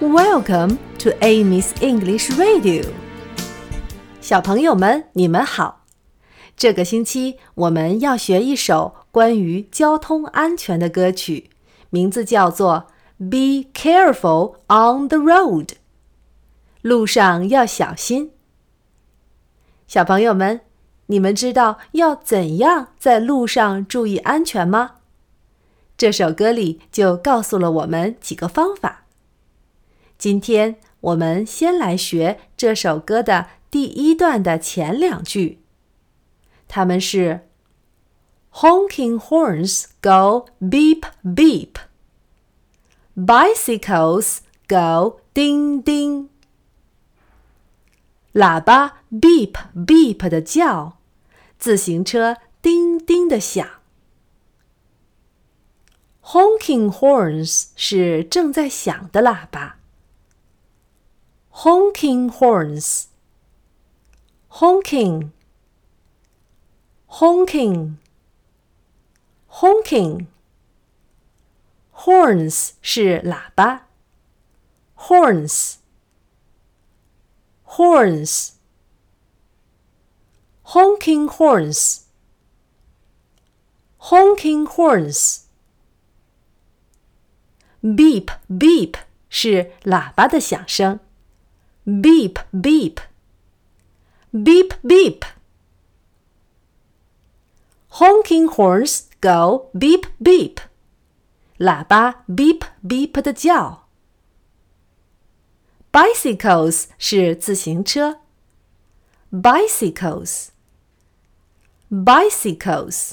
Welcome to Amy's English Radio。小朋友们，你们好。这个星期我们要学一首关于交通安全的歌曲，名字叫做《Be Careful on the Road》。路上要小心。小朋友们，你们知道要怎样在路上注意安全吗？这首歌里就告诉了我们几个方法。今天我们先来学这首歌的第一段的前两句，它们是：Honking horns go beep beep, bicycles go ding ding。喇叭 beep beep 的叫，自行车叮叮的响。Honking horns 是正在响的喇叭。Honking horns. Honking. Honking. Honking. Horns 是喇叭。Horns. Horns. Honking horns. Honking horns. Beep beep 是喇叭的响声 ，beep beep beep beep。Honking horns go beep beep，喇叭 beep beep 的叫。Bicycles 是自行车，bicycles bicycles。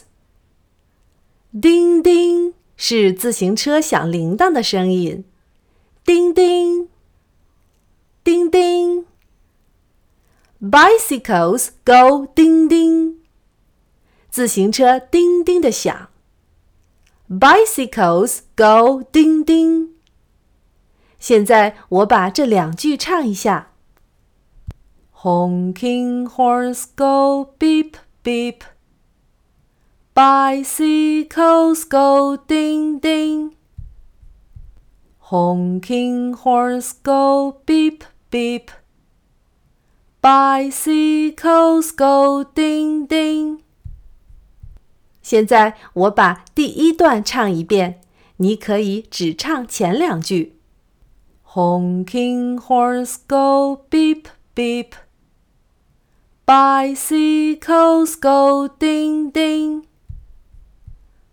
叮叮。是自行车响铃铛的声音，叮叮， Bicycles go 叮叮，自行车叮叮的响。Bicycles go 叮叮。现在我把这两句唱一下：Honking horns go beep beep。Bicycles go ding ding. Honking horns go beep beep. Bicycles go ding ding. 现在我把第一段唱一遍，你可以只唱前两句。Honking horns go beep beep. Bicycles go ding ding.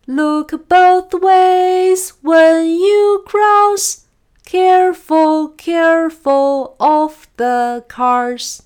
Look both ways when you cross. Careful, careful of the cars.